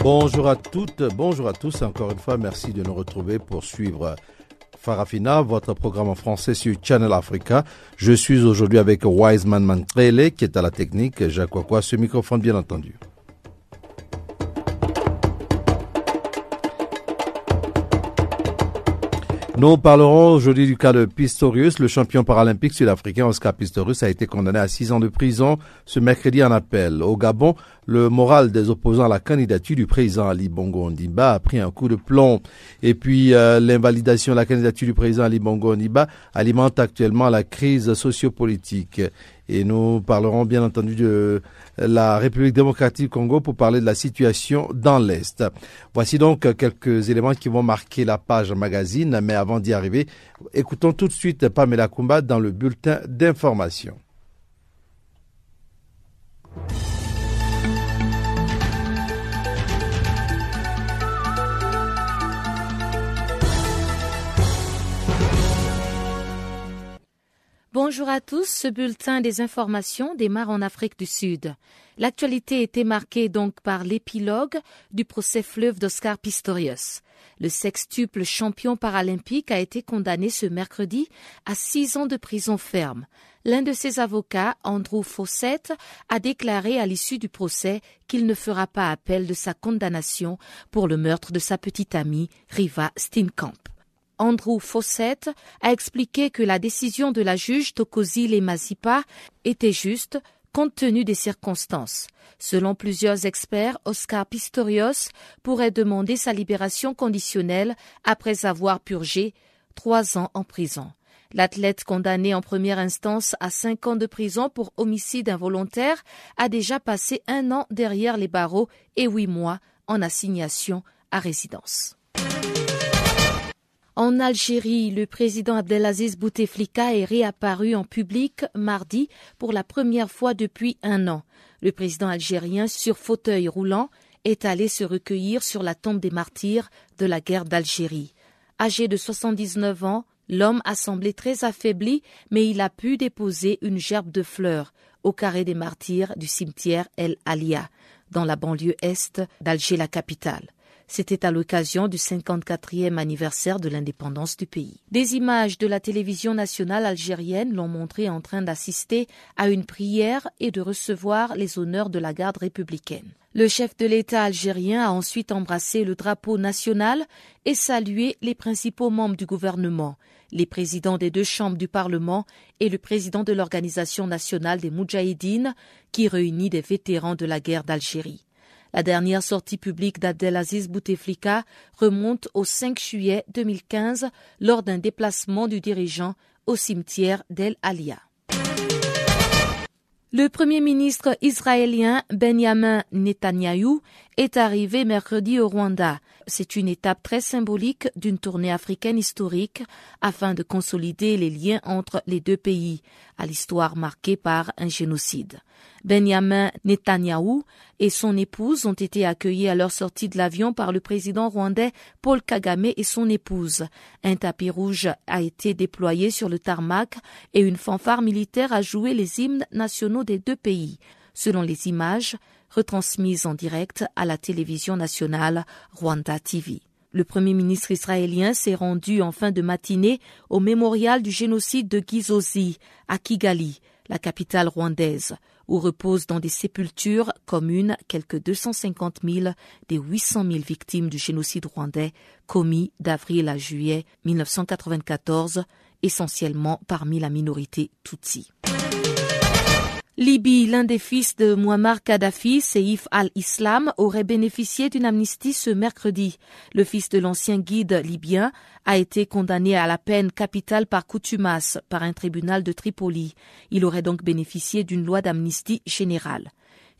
Bonjour à toutes, bonjour à tous. Encore une fois, merci de nous retrouver pour suivre Farafina, votre programme en français sur Channel Africa. Je suis aujourd'hui avec Wiseman Mantrele qui est à la technique. Jacques Kouakou ce microphone bien entendu. Nous parlerons aujourd'hui du cas de Pistorius. Le champion paralympique sud-africain Oscar Pistorius a été condamné à six ans de prison ce mercredi en appel. Au Gabon, le moral des opposants à la candidature du président Ali Bongo Ondimba a pris un coup de plomb. Et puis, euh, l'invalidation de la candidature du président Ali Bongo Ondimba alimente actuellement la crise sociopolitique. Et nous parlerons bien entendu de la République démocratique du Congo pour parler de la situation dans l'Est. Voici donc quelques éléments qui vont marquer la page magazine, mais avant d'y arriver, écoutons tout de suite Pamela Kumba dans le bulletin d'information. Bonjour à tous, ce bulletin des informations démarre en Afrique du Sud. L'actualité était marquée donc par l'épilogue du procès fleuve d'Oscar Pistorius. Le sextuple champion paralympique a été condamné ce mercredi à six ans de prison ferme. L'un de ses avocats, Andrew Fawcett, a déclaré à l'issue du procès qu'il ne fera pas appel de sa condamnation pour le meurtre de sa petite amie, Riva Steenkamp. Andrew Fawcett a expliqué que la décision de la juge Tokozile Mazipa était juste compte tenu des circonstances. Selon plusieurs experts, Oscar Pistorius pourrait demander sa libération conditionnelle après avoir purgé trois ans en prison. L'athlète condamné en première instance à cinq ans de prison pour homicide involontaire a déjà passé un an derrière les barreaux et huit mois en assignation à résidence. En Algérie, le président Abdelaziz Bouteflika est réapparu en public mardi pour la première fois depuis un an. Le président algérien, sur fauteuil roulant, est allé se recueillir sur la tombe des martyrs de la guerre d'Algérie. Âgé de 79 ans, l'homme a semblé très affaibli, mais il a pu déposer une gerbe de fleurs au carré des martyrs du cimetière El Alia, dans la banlieue est d'Alger la capitale. C'était à l'occasion du 54e anniversaire de l'indépendance du pays. Des images de la télévision nationale algérienne l'ont montré en train d'assister à une prière et de recevoir les honneurs de la garde républicaine. Le chef de l'État algérien a ensuite embrassé le drapeau national et salué les principaux membres du gouvernement, les présidents des deux chambres du Parlement et le président de l'Organisation nationale des Moudjahidines, qui réunit des vétérans de la guerre d'Algérie. La dernière sortie publique d'Abdelaziz Bouteflika remonte au 5 juillet 2015 lors d'un déplacement du dirigeant au cimetière d'El Alia. Le premier ministre israélien Benjamin Netanyahou est arrivé mercredi au Rwanda. C'est une étape très symbolique d'une tournée africaine historique afin de consolider les liens entre les deux pays, à l'histoire marquée par un génocide. Benjamin Netanyahou et son épouse ont été accueillis à leur sortie de l'avion par le président rwandais Paul Kagame et son épouse. Un tapis rouge a été déployé sur le tarmac et une fanfare militaire a joué les hymnes nationaux des deux pays. Selon les images, retransmises en direct à la télévision nationale Rwanda TV. Le premier ministre israélien s'est rendu en fin de matinée au mémorial du génocide de Gizozi à Kigali, la capitale rwandaise, où reposent dans des sépultures communes quelques 250 000 des 800 000 victimes du génocide rwandais commis d'avril à juillet 1994, essentiellement parmi la minorité Tutsi. Libye, l'un des fils de Muammar Kadhafi, Seif al-Islam, aurait bénéficié d'une amnistie ce mercredi. Le fils de l'ancien guide libyen a été condamné à la peine capitale par coutumas par un tribunal de Tripoli. Il aurait donc bénéficié d'une loi d'amnistie générale.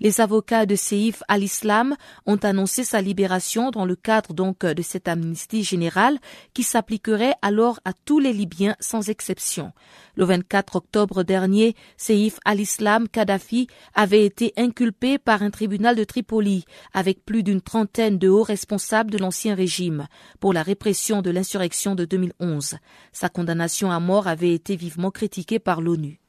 Les avocats de Seif al-Islam ont annoncé sa libération dans le cadre donc de cette amnistie générale qui s'appliquerait alors à tous les Libyens sans exception. Le 24 octobre dernier, Seif al-Islam Kadhafi avait été inculpé par un tribunal de Tripoli avec plus d'une trentaine de hauts responsables de l'ancien régime pour la répression de l'insurrection de 2011. Sa condamnation à mort avait été vivement critiquée par l'ONU.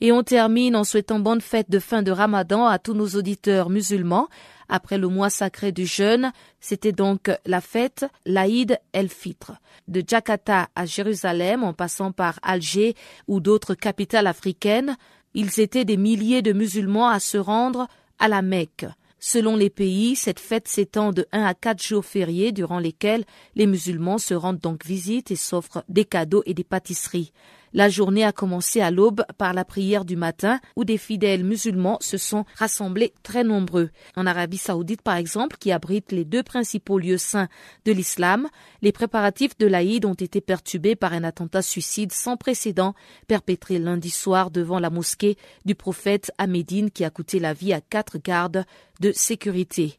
Et on termine en souhaitant bonne fête de fin de Ramadan à tous nos auditeurs musulmans. Après le mois sacré du jeûne, c'était donc la fête l'Aïd el-Fitr. De Jakarta à Jérusalem, en passant par Alger ou d'autres capitales africaines, ils étaient des milliers de musulmans à se rendre à la Mecque. Selon les pays, cette fête s'étend de 1 à 4 jours fériés durant lesquels les musulmans se rendent donc visite et s'offrent des cadeaux et des pâtisseries. La journée a commencé à l'aube par la prière du matin où des fidèles musulmans se sont rassemblés très nombreux. En Arabie saoudite par exemple, qui abrite les deux principaux lieux saints de l'islam, les préparatifs de l'Aïd ont été perturbés par un attentat suicide sans précédent perpétré lundi soir devant la mosquée du prophète à qui a coûté la vie à quatre gardes de sécurité.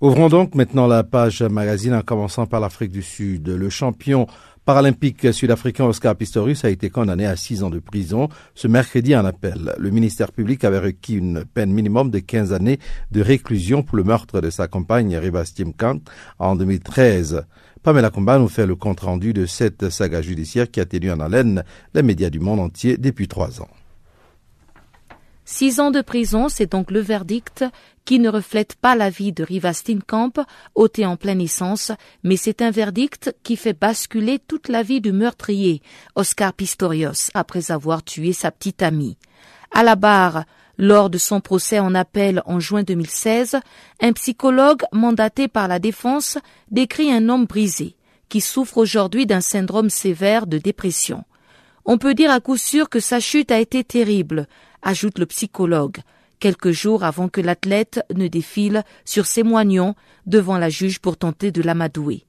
Ouvrons donc maintenant la page magazine en commençant par l'Afrique du Sud. Le champion paralympique sud-africain Oscar Pistorius a été condamné à six ans de prison ce mercredi en appel. Le ministère public avait requis une peine minimum de 15 années de réclusion pour le meurtre de sa compagne Riva Stimkant en 2013. Pamela Kumba nous fait le compte rendu de cette saga judiciaire qui a tenu en haleine les médias du monde entier depuis trois ans. Six ans de prison, c'est donc le verdict qui ne reflète pas la vie de Riva Steenkamp, ôté en pleine essence, mais c'est un verdict qui fait basculer toute la vie du meurtrier, Oscar Pistorius, après avoir tué sa petite amie. À la barre, lors de son procès en appel en juin 2016, un psychologue mandaté par la défense décrit un homme brisé, qui souffre aujourd'hui d'un syndrome sévère de dépression. On peut dire à coup sûr que sa chute a été terrible, ajoute le psychologue, quelques jours avant que l'athlète ne défile sur ses moignons devant la juge pour tenter de l'amadouer.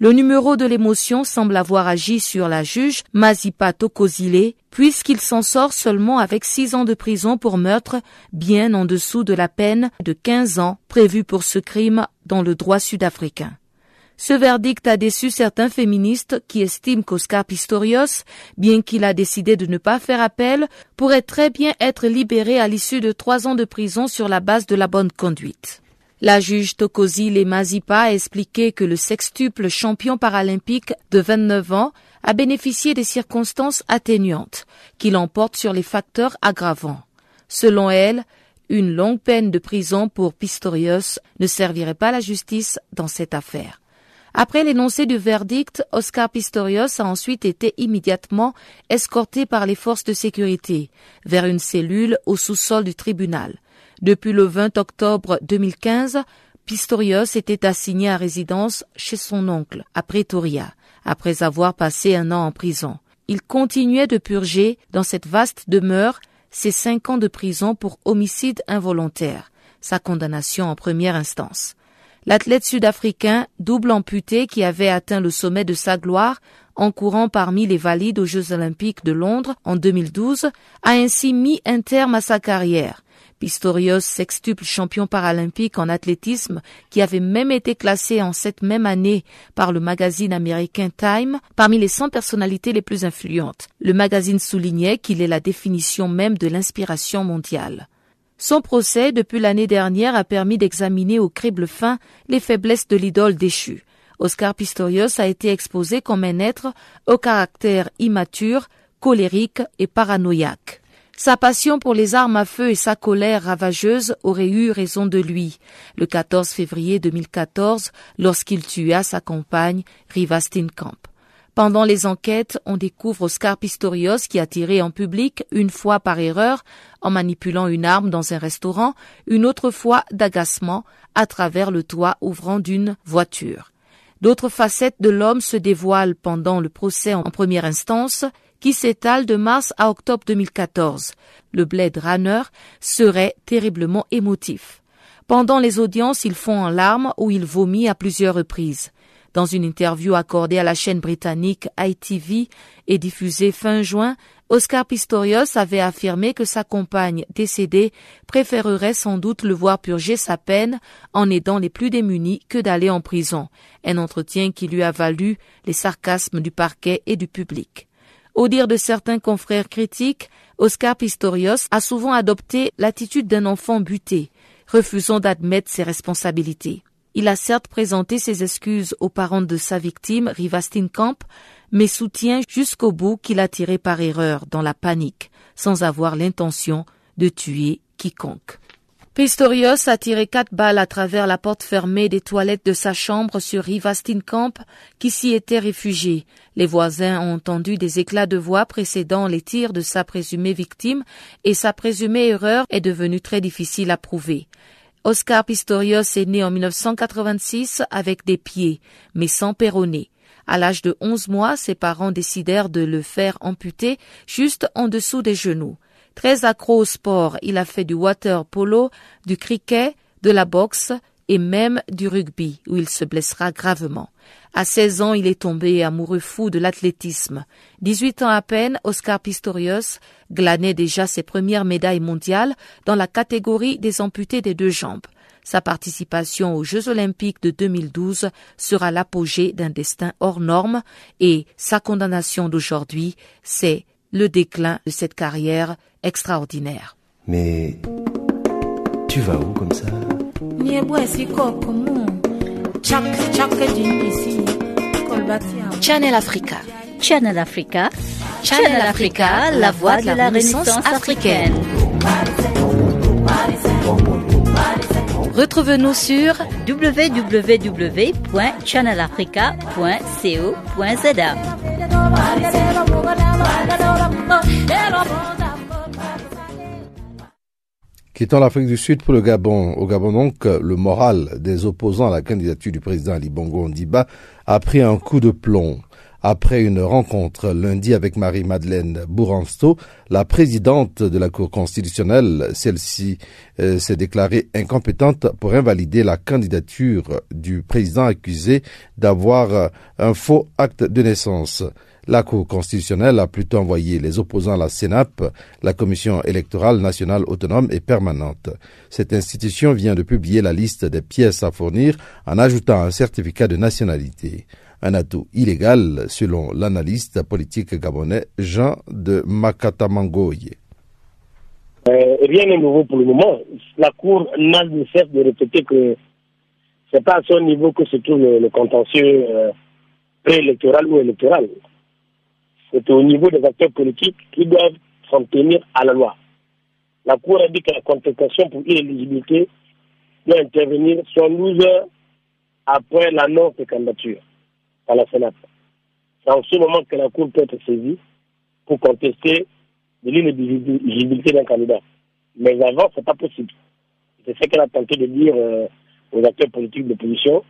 Le numéro de l'émotion semble avoir agi sur la juge Mazipa Tokozile, puisqu'il s'en sort seulement avec six ans de prison pour meurtre, bien en dessous de la peine de 15 ans prévue pour ce crime dans le droit sud-africain. Ce verdict a déçu certains féministes qui estiment qu'Oscar Pistorius, bien qu'il a décidé de ne pas faire appel, pourrait très bien être libéré à l'issue de trois ans de prison sur la base de la bonne conduite. La juge Tokosi Lemazipa a expliqué que le sextuple champion paralympique de 29 ans a bénéficié des circonstances atténuantes qui l'emportent sur les facteurs aggravants. Selon elle, une longue peine de prison pour Pistorius ne servirait pas la justice dans cette affaire. Après l'énoncé du verdict, Oscar Pistorius a ensuite été immédiatement escorté par les forces de sécurité vers une cellule au sous-sol du tribunal. Depuis le 20 octobre 2015, Pistorius était assigné à résidence chez son oncle, à Pretoria, après avoir passé un an en prison. Il continuait de purger dans cette vaste demeure ses cinq ans de prison pour homicide involontaire, sa condamnation en première instance. L'athlète sud-africain, double amputé qui avait atteint le sommet de sa gloire en courant parmi les valides aux Jeux olympiques de Londres en 2012, a ainsi mis un terme à sa carrière. Pistorius, sextuple champion paralympique en athlétisme, qui avait même été classé en cette même année par le magazine américain Time parmi les 100 personnalités les plus influentes. Le magazine soulignait qu'il est la définition même de l'inspiration mondiale. Son procès, depuis l'année dernière, a permis d'examiner au crible fin les faiblesses de l'idole déchue. Oscar Pistorius a été exposé comme un être au caractère immature, colérique et paranoïaque. Sa passion pour les armes à feu et sa colère ravageuse auraient eu raison de lui, le 14 février 2014, lorsqu'il tua sa compagne Riva Steenkamp. Pendant les enquêtes, on découvre Oscar Pistorius qui a tiré en public une fois par erreur en manipulant une arme dans un restaurant, une autre fois d'agacement à travers le toit ouvrant d'une voiture. D'autres facettes de l'homme se dévoilent pendant le procès en première instance qui s'étale de mars à octobre 2014. Le Blade Runner serait terriblement émotif. Pendant les audiences, il fond en larmes ou il vomit à plusieurs reprises. Dans une interview accordée à la chaîne britannique ITV et diffusée fin juin, Oscar Pistorius avait affirmé que sa compagne décédée préférerait sans doute le voir purger sa peine en aidant les plus démunis que d'aller en prison, un entretien qui lui a valu les sarcasmes du parquet et du public. Au dire de certains confrères critiques, Oscar Pistorius a souvent adopté l'attitude d'un enfant buté, refusant d'admettre ses responsabilités. Il a certes présenté ses excuses aux parents de sa victime, Riva Steenkamp, mais soutient jusqu'au bout qu'il a tiré par erreur dans la panique, sans avoir l'intention de tuer quiconque. Pistorius a tiré quatre balles à travers la porte fermée des toilettes de sa chambre sur Riva Steenkamp, qui s'y était réfugié. Les voisins ont entendu des éclats de voix précédant les tirs de sa présumée victime et sa présumée erreur est devenue très difficile à prouver. Oscar Pistorius est né en 1986 avec des pieds, mais sans péroné. À l'âge de 11 mois, ses parents décidèrent de le faire amputer juste en dessous des genoux. Très accro au sport, il a fait du water polo, du cricket, de la boxe et même du rugby, où il se blessera gravement. À 16 ans, il est tombé amoureux fou de l'athlétisme. 18 ans à peine, Oscar Pistorius glanait déjà ses premières médailles mondiales dans la catégorie des amputés des deux jambes. Sa participation aux Jeux olympiques de 2012 sera l'apogée d'un destin hors norme et sa condamnation d'aujourd'hui, c'est le déclin de cette carrière extraordinaire. Mais tu vas où comme ça? Channel Africa. Channel Africa. Channel Africa, la voix de la Renaissance africaine. Retrouve-nous sur www.channelafrica.co.za. Quittons l'Afrique du Sud pour le Gabon. Au Gabon, donc, le moral des opposants à la candidature du président Ali Bongo Ndiba a pris un coup de plomb. Après une rencontre lundi avec Marie-Madeleine Bouransto, la présidente de la Cour constitutionnelle, celle-ci euh, s'est déclarée incompétente pour invalider la candidature du président accusé d'avoir un faux acte de naissance. La Cour constitutionnelle a plutôt envoyé les opposants à la CENAP, la Commission électorale nationale autonome et permanente. Cette institution vient de publier la liste des pièces à fournir en ajoutant un certificat de nationalité. Un atout illégal selon l'analyste politique gabonais Jean de Makatamangoye. Euh, rien n'est nouveau pour le moment. La Cour n'a de cesse de répéter que c'est pas à son niveau que se trouve le, contentieux euh, préélectoral ou électoral c'est au niveau des acteurs politiques qui doivent s'en tenir à la loi. La Cour a dit que la contestation pour inéligibilité doit intervenir 12 heures après l'annonce de candidature par la Sénat. C'est en ce moment que la Cour peut être saisie pour contester l'inéligibilité d'un candidat. Mais avant, ce n'est pas possible. C'est ce qu'elle a tenté de dire euh, aux acteurs politiques d'opposition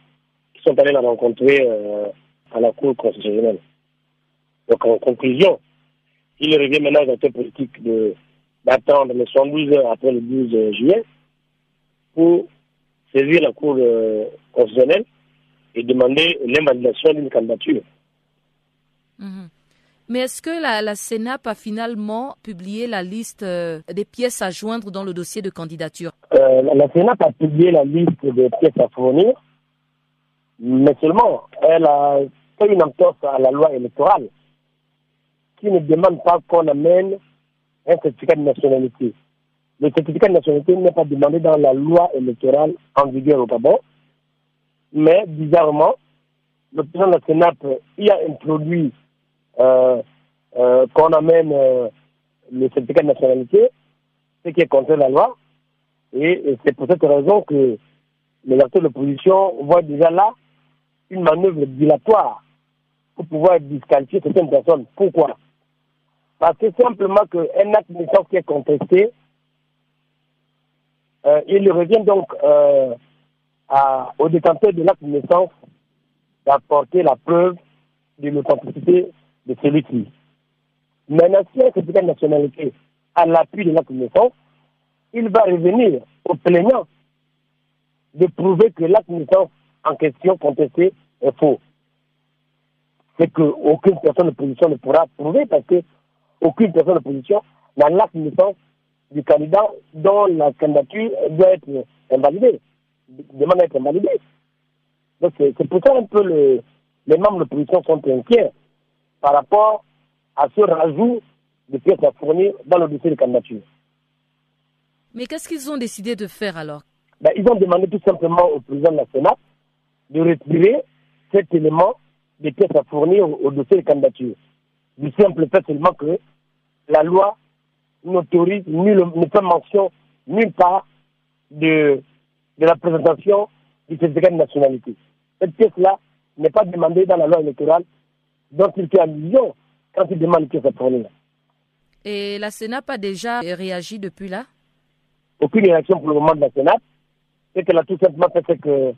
qui sont allés la rencontrer euh, à la Cour constitutionnelle. Donc en conclusion, il revient maintenant aux acteurs politiques d'attendre les 112 heures après le 12 juillet pour saisir la Cour euh, constitutionnelle et demander l'invalidation d'une candidature. Mhm. Mais est-ce que la, la CENAP a finalement publié la liste euh, des pièces à joindre dans le dossier de candidature? Euh, La CENAP a publié la liste des pièces à fournir, mais seulement elle a fait une entorse à la loi électorale qui ne demande pas qu'on amène un certificat de nationalité. Le certificat de nationalité n'est pas demandé dans la loi électorale en vigueur au Gabon, mais bizarrement, le président de la Sénat y a introduit euh, euh, qu'on amène euh, le certificat de nationalité, ce qui est contre la loi, et, c'est pour cette raison que les acteurs de l'opposition voient déjà là une manœuvre dilatoire pour pouvoir disqualifier certaines personnes. Pourquoi? Parce que simplement qu'un acte de naissance qui est contesté, euh, il revient donc euh, au détenteur de l'acte de naissance d'apporter la preuve de l'authenticité de celui-ci. Maintenant, si un certificat de nationalité à l'appui de l'acte de naissance, il va revenir au plaignant de prouver que l'acte de naissance en question contesté est faux. C'est qu'aucune personne de position ne pourra prouver parce que aucune personne de position n'a l'acte de naissance du candidat dont la candidature doit être invalidée, demande à être invalidée. Donc c'est pour ça un peu le, les membres de position sont inquiets par rapport à ce rajout de pièces à fournir dans le dossier de candidature. Mais qu'est-ce qu'ils ont décidé de faire alors? Ben, Ils ont demandé tout simplement au président de la Sénat de retirer cet élément des pièces à fournir au, dossier de candidature. Du simple fait seulement que la loi n'autorise, ne fait mention nulle part de, de la présentation du certificat de nationalité. Cette pièce-là n'est pas demandée dans la loi électorale dont il fait allusion quand il demande pièce à fournir. Et la Sénat n'a pas déjà réagi depuis là? Aucune réaction pour le moment de la Sénat. Ce qu'elle a tout simplement fait, c'est que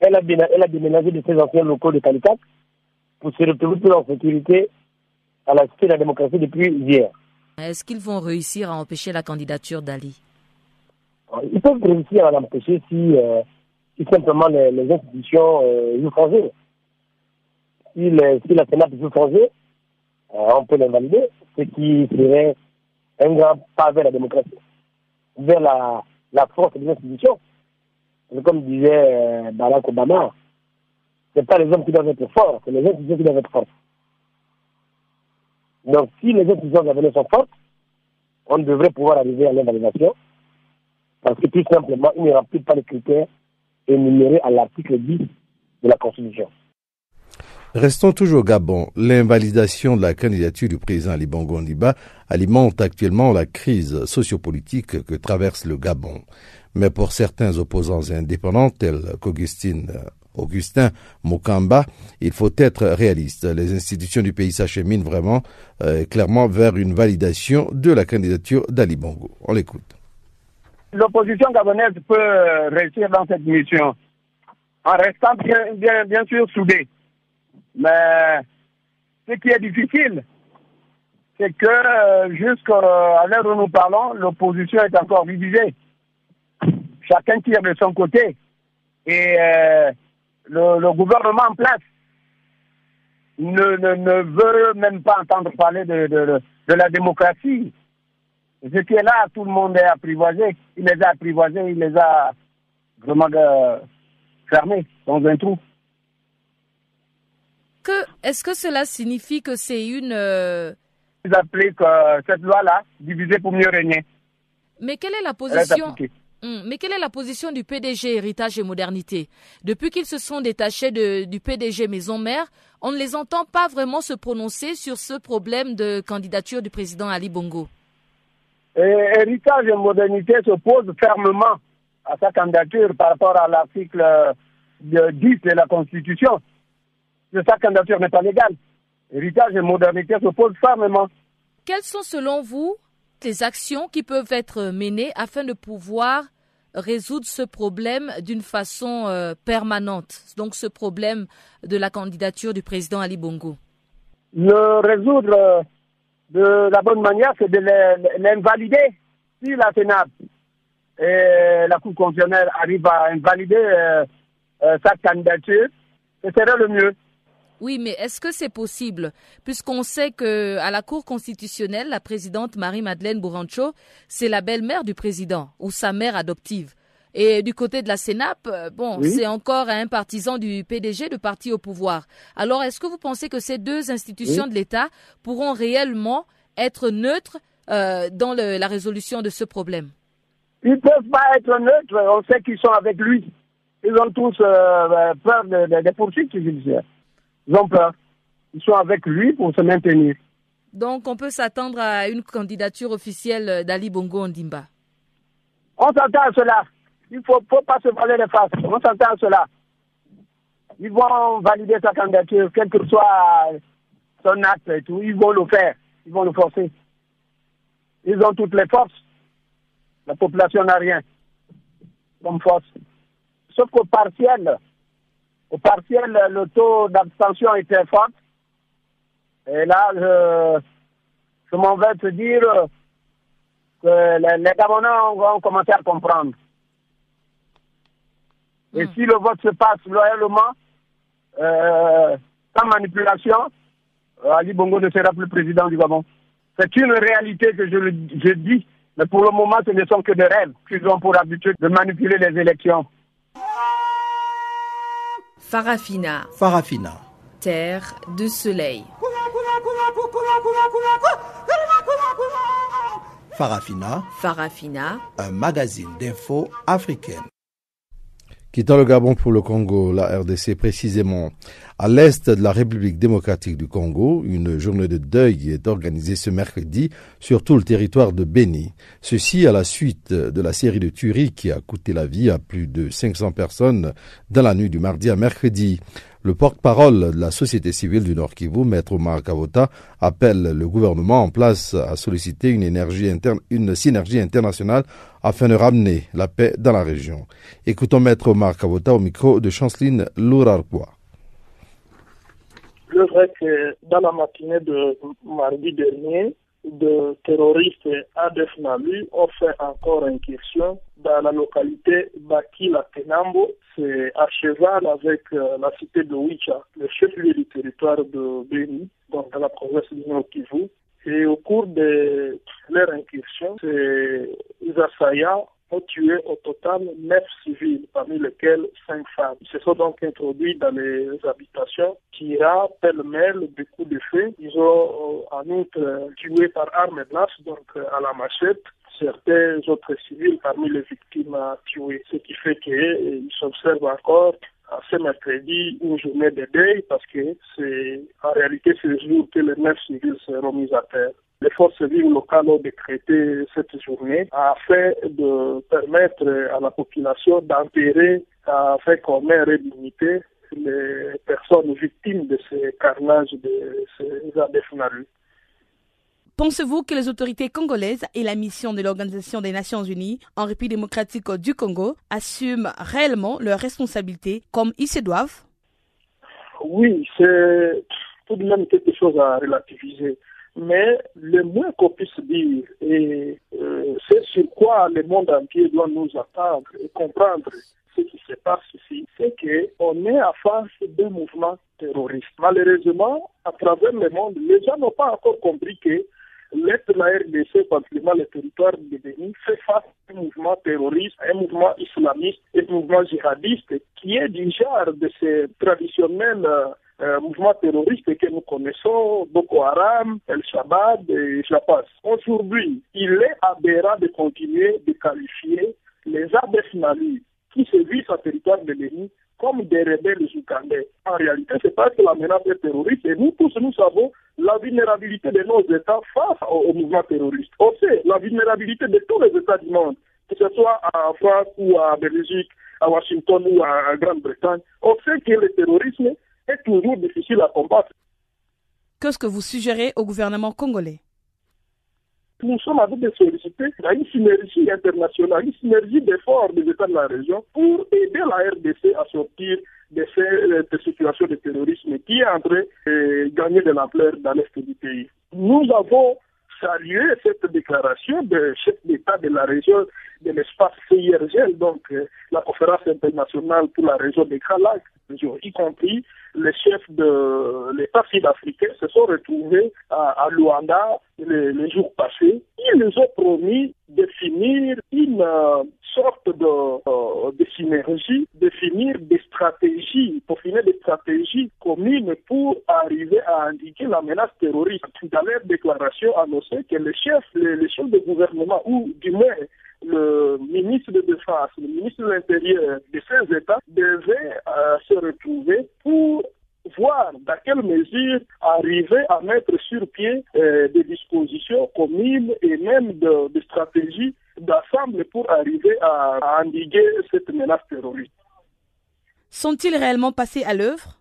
elle a, elle a déménagé de ses anciens locaux de Calicat pour se retrouver plus en sécurité à la Cité de la démocratie depuis hier. Est-ce qu'ils vont réussir à empêcher la candidature d'Ali Ils peuvent réussir à l'empêcher si, euh, si simplement les, institutions euh, jouent. Si, si la Sénat joue changer, euh, on peut l'invalider, ce qui serait un grand pas vers la démocratie, vers la, la force des institutions. Comme disait euh, Barack Obama, ce pas les hommes qui doivent être forts, c'est les institutions qui doivent être fortes. Donc, si les institutions de sont fortes, on devrait pouvoir arriver à l'invalidation, parce que tout simplement, ils ne remplissent pas les critères énumérés à l'article 10 de la Constitution. Restons toujours au Gabon. L'invalidation de la candidature du président Ali Bongo alimente actuellement la crise sociopolitique que traverse le Gabon. Mais pour certains opposants indépendants, tels qu'Augustin Augustin Mokamba, il faut être réaliste. Les institutions du pays s'acheminent vraiment euh, clairement vers une validation de la candidature d'Ali Bongo. On l'écoute. L'opposition gabonaise peut réussir dans cette mission en restant bien, sûr soudée. Mais ce qui est difficile, c'est que euh, jusqu'à l'heure où nous parlons, l'opposition est encore divisée. Chacun tire de son côté. Et euh, le, gouvernement en place ne, ne, veut même pas entendre parler de, de, de, la démocratie. Ce qui est là, tout le monde est apprivoisé. Il les a apprivoisés, il les a vraiment euh, fermés dans un trou est-ce que cela signifie que c'est une... Euh... Ils appliquent euh, cette loi-là, divisée pour mieux régner. Mais quelle est la position... Hmm, mais quelle est la position du PDG Héritage et Modernité? Depuis qu'ils se sont détachés du PDG Maison Mère, on ne les entend pas vraiment se prononcer sur ce problème de candidature du président Ali Bongo. Héritage et Modernité s'opposent fermement à sa candidature par rapport à l'article 10 euh, de la Constitution sa candidature n'est pas légale. Héritage et modernité s'opposent fermement. Quelles sont selon vous les actions qui peuvent être menées afin de pouvoir résoudre ce problème d'une façon euh, permanente, donc ce problème de la candidature du président Ali Bongo Le résoudre euh, de la bonne manière, c'est de l'invalider. Si la Sénat et la Cour constitutionnelle arrivent à invalider euh, sa candidature, ce serait le mieux. Oui, mais est-ce que c'est possible? Puisqu'on sait que à la Cour constitutionnelle, la présidente Marie-Madeleine Bourancho, c'est la belle-mère du président ou sa mère adoptive. Et du côté de la Sénap, euh, bon, c'est encore un partisan du PDG, de parti au pouvoir. Alors, est-ce que vous pensez que ces deux institutions de l'État pourront réellement être neutres euh, dans la résolution de ce problème? Ils ne peuvent pas être neutres. On sait qu'ils sont avec lui. Ils ont tous euh, peur des poursuites judiciaires. Ils ont peur. Ils sont avec lui pour se maintenir. Donc, on peut s'attendre à une candidature officielle d'Ali Bongo Ondimba. On s'attend à cela. Il ne faut, pas se parler les faces. On s'attend à cela. ils vont valider sa candidature, quel que soit son acte et tout, ils vont le faire, ils vont le forcer. Ils ont toutes les forces. La population n'a rien comme force. Sauf qu'au partiel, au partiel, le taux d'abstention était fort. Et là, je, je m'en vais te dire que les, les Gabonais vont commencer à comprendre. Et si le vote se passe loyalement, euh, sans manipulation, Ali Bongo ne sera plus président du Gabon. C'est une réalité que je, je dis, mais pour le moment, ce ne sont que des rêves qu'ils ont pour habitude de manipuler les élections. Farafina, Farafina. terre de soleil. Farafina, Farafina, un magazine d'infos africaine. Quittant le Gabon pour le Congo, la RDC précisément, à l'est de la République démocratique du Congo, une journée de deuil est organisée ce mercredi sur tout le territoire de Béni. Ceci à la suite de la série de tueries qui a coûté la vie à plus de 500 personnes dans la nuit du mardi à mercredi. Le porte-parole de la société civile du Nord Kivu, Maître Omar Kavota, appelle le gouvernement en place à solliciter une, énergie interne, une synergie internationale afin de ramener la paix dans la région. Écoutons Maître Omar Kavota au micro de Chanceline Lourarquois. Est vrai que dans la matinée de mardi dernier, de terroristes ADF Nalu ont fait encore incursion dans la localité Bakila Tenambo. C'est à cheval avec euh, la cité de Wicha, le chef-lieu du territoire de Beni, donc dans la province du Nord Kivu. Et au cours de leur incursion, ces assaillants ont tué au total neuf civils, parmi lesquels cinq femmes. Ils se sont donc introduits dans les habitations, tirant pêle-mêle des coups de feu. Ils ont euh, en outre euh, tué par arme blanche, donc euh, à la machette, certains autres civils parmi les victimes tuer. Ce qui fait qu'ils s'observent encore à ce mercredi une journée de deuil parce que c'est en réalité ce jour que les neuf civils seront mis à terre. Les forces vives locales ont décrété cette journée afin de permettre à la population d'enterrer afin qu'on ait réunité les personnes victimes de ces carnages de ces Nalu. Pensez-vous que les autorités congolaises et la mission de l'Organisation des Nations Unies en République démocratique du Congo assument réellement leurs responsabilités comme ils se doivent? Oui, c'est tout de même quelque chose à relativiser. Mais le moins qu'on puisse dire, et euh, c'est sur quoi le monde entier doit nous attendre et comprendre ce qui se passe ici, c'est qu'on est à face d'un mouvement terroriste. Malheureusement, à travers le monde, les gens n'ont pas encore compris que l'être de la RDC, particulièrement le territoire de Bénin, fait face à un mouvement terroriste, un mouvement islamiste, un mouvement djihadiste qui est du genre de ces traditionnels euh, mouvements terroristes que nous connaissons, Boko Haram, El Shabaab et Japas. Aujourd'hui, il est aberrant de continuer de qualifier les ADF Mali qui sur le territoire de Bénin comme des rebelles ougandais. En réalité, c'est parce que la menace est terroriste et nous tous, nous savons la vulnérabilité de nos États face au, au mouvement terroriste. On sait la vulnérabilité de tous les États du monde, que ce soit en France ou en Belgique, à Washington ou en Grande-Bretagne. On sait que le terrorisme est toujours difficile à combattre. Qu'est-ce que vous suggérez au gouvernement congolais? Nous sommes en train de solliciter une synergie internationale, une synergie d'efforts des États de la région pour aider la RDC à sortir de ces situations de terrorisme qui est en train de gagner de l'ampleur dans l'est du pays. Nous avons salué cette déclaration de chef d'État de la région de l'espace CIRGL, donc euh, la conférence internationale pour la région des Lacs, y compris les chefs de l'État sud-africain se sont retrouvés à, à Luanda les, les, jours passés. Ils nous ont promis de finir une euh, sorte de, euh, de, synergie, définir des stratégies, pour finir des stratégies communes pour arriver à indiquer la menace terroriste. Dans leur déclaration annoncé que les chefs, les, les chefs de gouvernement, ou du moins le ministre de Défense, le ministre de l'Intérieur de ces États devaient euh, se retrouver pour voir dans quelle mesure arriver à mettre sur pied euh, des dispositions communes et même de, de stratégies d'ensemble pour arriver à, à endiguer cette menace terroriste. sont-ils réellement passés à l'œuvre?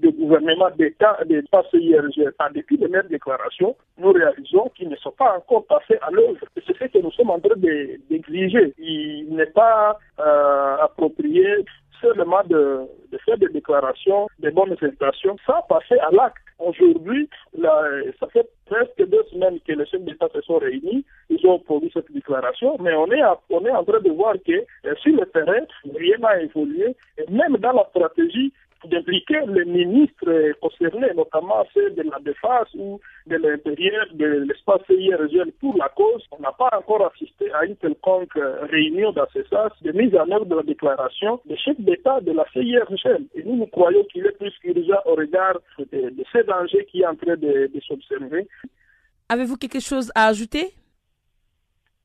De gouvernement d'État, des CIRG, en dépit de mêmes déclarations, nous réalisons qu'ils ne sont pas encore passés à l'œuvre. C'est ce que nous sommes en train d'exiger. Il n'est pas euh, approprié seulement de, faire des déclarations, des bonnes intentions, sans passer à l'acte. Aujourd'hui, ça fait presque deux semaines que les chefs d'État se sont réunis, ils ont produit cette déclaration, mais on est, on est en train de voir que euh, sur le terrain, rien n'a évolué, et même dans la stratégie, d'impliquer les ministres concernés, notamment ceux de la défense ou de l'intérieur de l'espace CIRGL pour la cause. On n'a pas encore assisté à une quelconque réunion dans ce sens de mise en œuvre de la déclaration des chefs d'État de la CIRGL. Et nous, nous croyons qu'il est plus qu'urgent au regard de, de ces dangers qui est en train de, de s'observer. Avez-vous quelque chose à ajouter?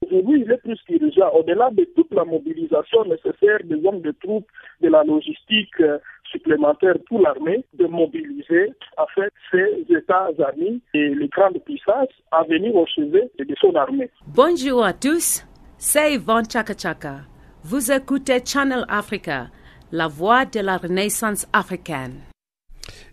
Aujourd'hui, il est plus qu'urgent, au-delà de toute la mobilisation nécessaire des hommes de troupes, de la logistique, supplémentaire pour l'armée de mobiliser afin ces États amis et les grandes puissances à venir au chevet de son armée. Bonjour à tous, c'est Yvonne Chaka Chaka. Vous écoutez Channel Africa, la voix de la renaissance africaine.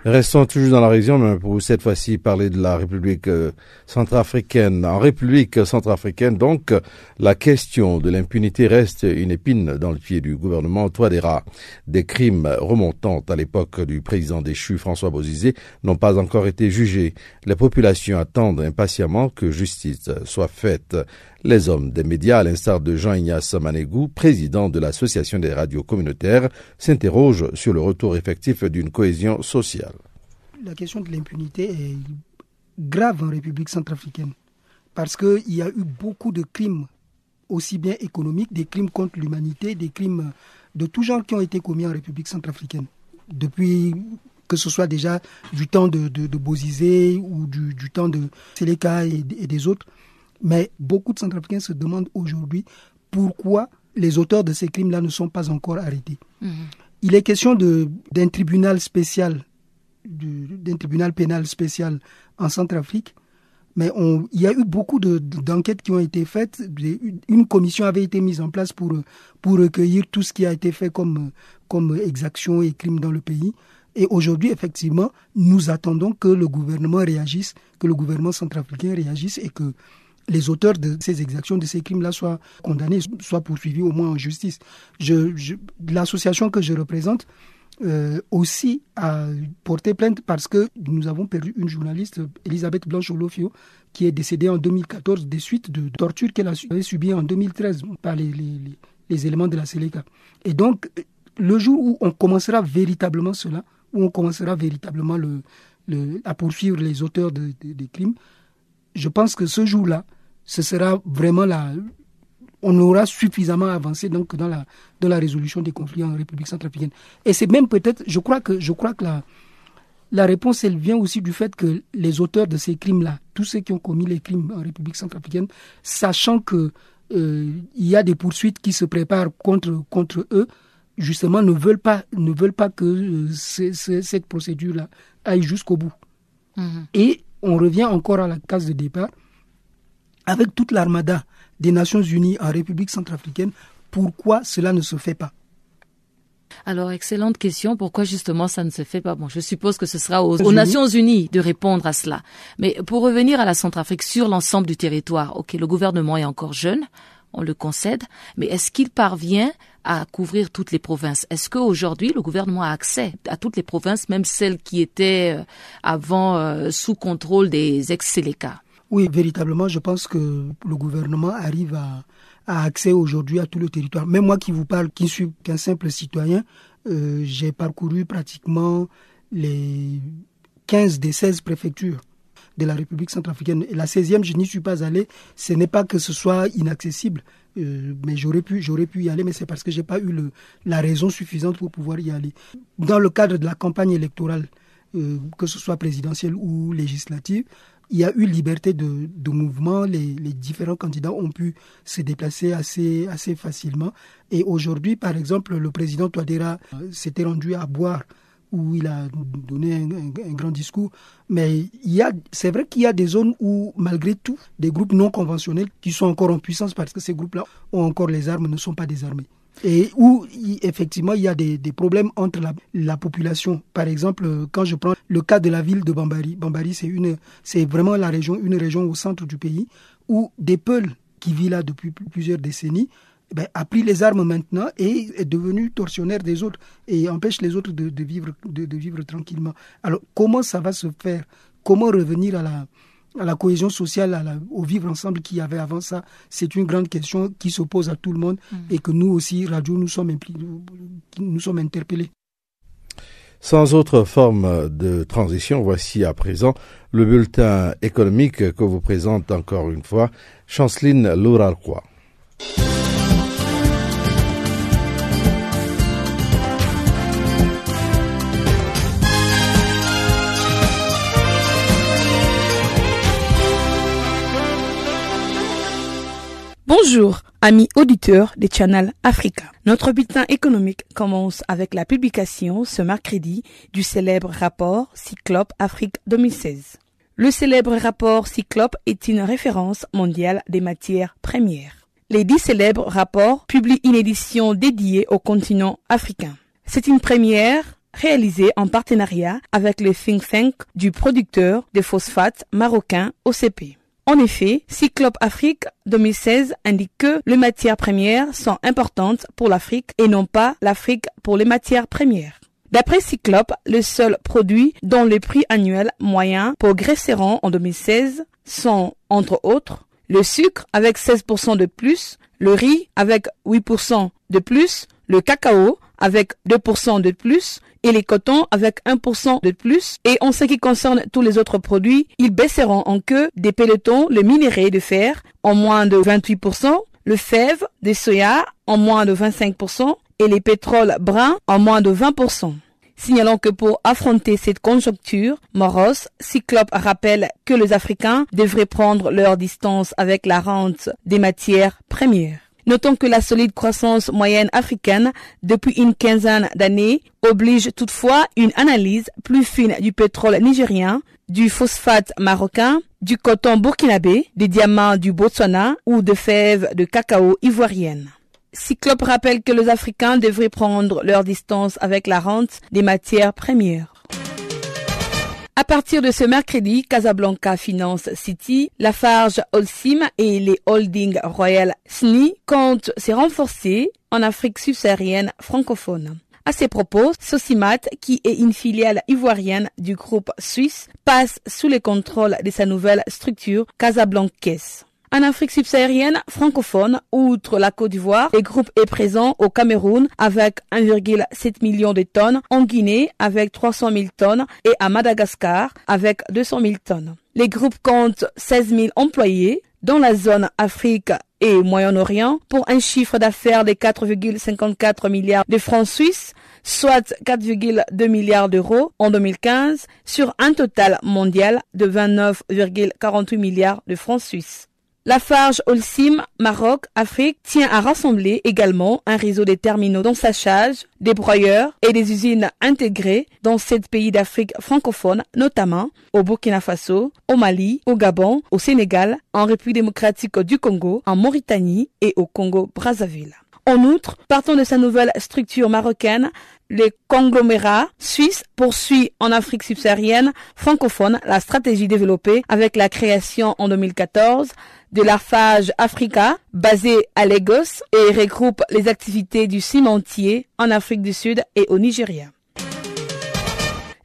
Restons toujours dans la région, mais pour cette fois-ci parler de la République euh, centrafricaine. En République centrafricaine, donc, la question de l'impunité reste une épine dans le pied du gouvernement Touadéra. Des crimes remontant à l'époque du président déchu François Bozizé n'ont pas encore été jugés. Les populations attendent impatiemment que justice soit faite. Les hommes des médias, à l'instar de Jean-Ignace Manégou, président de l'Association des radios communautaires, s'interrogent sur le retour effectif d'une cohésion sociale. La question de l'impunité est grave en République centrafricaine parce qu'il y a eu beaucoup de crimes, aussi bien économiques, des crimes contre l'humanité, des crimes de tout genre qui ont été commis en République centrafricaine. Depuis que ce soit déjà du temps de, Bozizé ou du, temps de Seleka et des autres, mais beaucoup de Centrafricains se demandent aujourd'hui pourquoi les auteurs de ces crimes-là ne sont pas encore arrêtés. Mhm. Il est question d'un tribunal spécial, d'un tribunal pénal spécial en Centrafrique, mais on, il y a eu beaucoup d'enquêtes qui ont été faites. Une commission avait été mise en place pour, pour recueillir tout ce qui a été fait comme, comme exactions et crimes dans le pays. Et aujourd'hui, effectivement, nous attendons que le gouvernement réagisse, que le gouvernement centrafricain réagisse et que les auteurs de ces exactions, de ces crimes-là soient condamnés, soient poursuivis au moins en justice. Je, L'association que je représente euh, aussi a porté plainte parce que nous avons perdu une journaliste, Elisabeth Blanche-Olofio, qui est décédée en 2014 des suites de tortures qu'elle avait subies en 2013 par les, éléments de la Séléka. Et donc, le jour où on commencera véritablement cela, où on commencera véritablement le, le, à poursuivre les auteurs de, des crimes, je pense que ce jour-là, ce sera vraiment la, on aura suffisamment avancé donc dans la, dans la résolution des conflits en République centrafricaine. Et c'est même peut-être, je crois que, je crois que la, la réponse, elle vient aussi du fait que les auteurs de ces crimes-là, tous ceux qui ont commis les crimes en République centrafricaine, sachant que euh, il y a des poursuites qui se préparent contre, contre eux, justement ne veulent pas, ne veulent pas que euh, cette procédure-là aille jusqu'au bout. Mhm. Et on revient encore à la case de départ. Avec toute l'armada des Nations Unies en République centrafricaine, pourquoi cela ne se fait pas? Alors, excellente question. Pourquoi justement ça ne se fait pas? Bon, je suppose que ce sera aux, Nations Unies de répondre à cela. Mais pour revenir à la Centrafrique sur l'ensemble du territoire, ok, le gouvernement est encore jeune, on le concède, mais est-ce qu'il parvient à couvrir toutes les provinces? Est-ce qu'aujourd'hui, le gouvernement a accès à toutes les provinces, même celles qui étaient euh, avant euh, sous contrôle des ex-Séléka? Oui, véritablement, je pense que le gouvernement arrive à, accès aujourd'hui à tout le territoire. Même moi qui vous parle, qui suis qu'un simple citoyen, euh, j'ai parcouru pratiquement les 15 des 16 préfectures de la République centrafricaine. La 16e, je n'y suis pas allé. Ce n'est pas que ce soit inaccessible, euh, mais j'aurais pu, j'aurais pu y aller, mais c'est parce que j'ai pas eu le, la raison suffisante pour pouvoir y aller. Dans le cadre de la campagne électorale, euh, que ce soit présidentielle ou législative, il y a eu liberté de, de mouvement, les, les, différents candidats ont pu se déplacer assez, assez facilement. Et aujourd'hui, par exemple, le président Touadéra euh, s'était rendu à boire où il a donné un, grand discours. Mais il y a, c'est vrai qu'il y a des zones où, malgré tout, des groupes non conventionnels qui sont encore en puissance parce que ces groupes-là ont encore les armes, ne sont pas désarmés. et où effectivement il y a des, problèmes entre la, la, population. Par exemple, quand je prends le cas de la ville de Bambari, Bambari c'est une, c'est vraiment la région, une région au centre du pays où des Peuls qui vivent là depuis plusieurs décennies ben, a pris les armes maintenant et est devenu tortionnaire des autres et empêche les autres de, de vivre, de, de, vivre tranquillement. Alors comment ça va se faire? Comment revenir à la, à la cohésion sociale, à la, au vivre ensemble qu'il y avait avant ça? C'est une grande question qui se pose à tout le monde mm. et que nous aussi, Radio, nous sommes, nous sommes interpellés. Sans autre forme de transition, voici à présent le bulletin économique que vous présente encore une fois Chanceline Lourarquois. Bonjour, amis auditeurs des Channel Africa. Notre bulletin économique commence avec la publication ce mercredi du célèbre rapport Cyclope Afrique 2016. Le célèbre rapport Cyclope est une référence mondiale des matières premières. Les dix célèbres rapports publient une édition dédiée au continent africain. C'est une première réalisée en partenariat avec le think tank du producteur de phosphates marocain OCP. En effet, Cyclope Afrique 2016 indique que les matières premières sont importantes pour l'Afrique et non pas l'Afrique pour les matières premières. D'après Cyclope, le seul produit dont le prix annuel moyen progresseront en 2016 sont, entre autres, le sucre avec 16% de plus, le riz avec 8% de plus, le cacao avec 2% de plus et les cotons avec 1% de plus. Et en ce qui concerne tous les autres produits, ils baisseront en queue des pelotons le minerai de fer en moins de 28%, le fève de soya en moins de 25% et les pétroles bruns en moins de 20%. Signalons que pour affronter cette conjoncture morose, Cyclope rappelle que les Africains devraient prendre leur distance avec la rente des matières premières. Notons que la solide croissance moyenne africaine depuis une quinzaine d'années oblige toutefois une analyse plus fine du pétrole nigérien, du phosphate marocain, du coton burkinabé, des diamants du Botswana ou de fèves de cacao ivoirienne. Cyclope rappelle que les Africains devraient prendre leur distance avec la rente des matières premières. À partir de ce mercredi, Casablanca Finance City, Lafarge Holcim et les holdings Royal SNI comptent se renforcer en Afrique subsaharienne francophone. À ces propos, Socimat, qui est une filiale ivoirienne du groupe suisse, passe sous le contrôle de sa nouvelle structure casablancaise. En Afrique subsaharienne francophone, outre la Côte d'Ivoire, le groupe est présent au Cameroun avec 1,7 million de tonnes, en Guinée avec 300 000 tonnes et à Madagascar avec 200 000 tonnes. Les groupes comptent 16 000 employés dans la zone Afrique et Moyen-Orient pour un chiffre d'affaires de 4,54 milliards de francs suisses, soit 4,2 milliards d'euros en 2015 sur un total mondial de 29,48 milliards de francs suisses. Lafarge Holcim Maroc Afrique tient à rassembler également un réseau de terminaux d'ensachage, des broyeurs et des usines intégrées dans sept pays d'Afrique francophone, notamment au Burkina Faso, au Mali, au Gabon, au Sénégal, en République démocratique du Congo, en Mauritanie et au Congo-Brazzaville. En outre, partant de sa nouvelle structure marocaine, le conglomérat suisse poursuit en Afrique subsaharienne francophone la stratégie développée avec la création en 2014 de Lafarge Africa, basé à Lagos, et regroupe les activités du cimentier en Afrique du Sud et au Nigeria.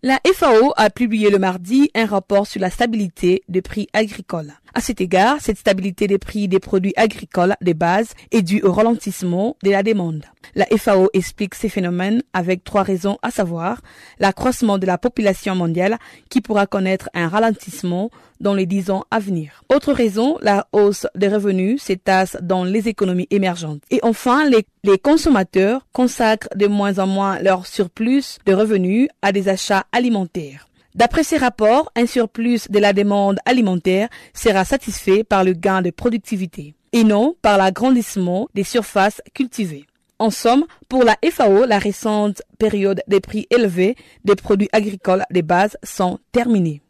La FAO a publié le mardi un rapport sur la stabilité des prix agricoles. À cet égard, cette stabilité des prix des produits agricoles de base est due au ralentissement de la demande. La FAO explique ces phénomènes avec trois raisons, à savoir l'accroissement de la population mondiale qui pourra connaître un ralentissement dans les dix ans à venir. Autre raison, la hausse des revenus s'étasse dans les économies émergentes. Et enfin, les, les consommateurs consacrent de moins en moins leur surplus de revenus à des achats alimentaires. D'après ces rapports, un surplus de la demande alimentaire sera satisfait par le gain de productivité et non par l'agrandissement des surfaces cultivées. En somme, pour la FAO, la récente période des prix élevés des produits agricoles de base sont terminées.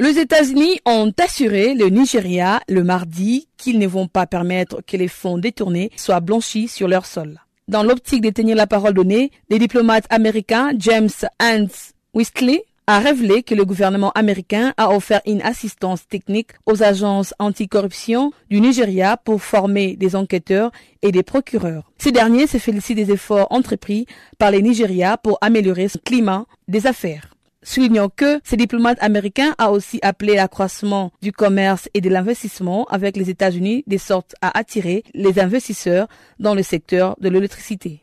Les États-Unis ont assuré le Nigeria le mardi qu'ils ne vont pas permettre que les fonds détournés soient blanchis sur leur sol. Dans l'optique de tenir la parole donnée, les diplomates américains James Hans Wistley a révélé que le gouvernement américain a offert une assistance technique aux agences anticorruption du Nigeria pour former des enquêteurs et des procureurs. Ces derniers se félicitent des efforts entrepris par les Nigérias pour améliorer ce climat des affaires. Soulignons que ce diplomate américain a aussi appelé l'accroissement du commerce et de l'investissement avec les États-Unis de sorte à attirer les investisseurs dans le secteur de l'électricité.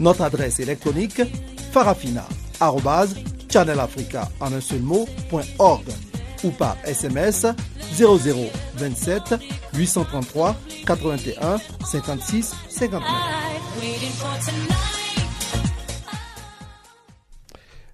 Notre adresse électronique farafina.channelafrica en un seul mot, ou par SMS 0027 833 81 56 59.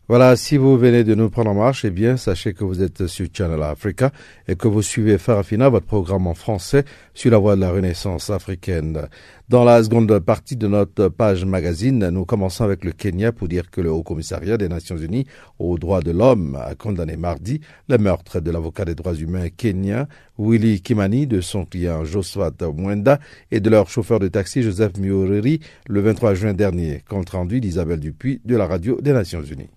Voilà, si vous venez de nous prendre en marche, eh bien, sachez que vous êtes sur Channel Africa et que vous suivez Farafina, votre programme en français sur la voie de la Renaissance africaine. Dans la seconde partie de notre page magazine, nous commençons avec le Kenya pour dire que le Haut Commissariat des Nations Unies aux droits de l'homme a condamné mardi le meurtre de l'avocat des droits humains kenyan Willy Kimani, de son client Josephat Mwenda et de leur chauffeur de taxi Joseph Mioriri le 23 juin dernier, compte rendu d'Isabelle Dupuis de la radio des Nations Unies.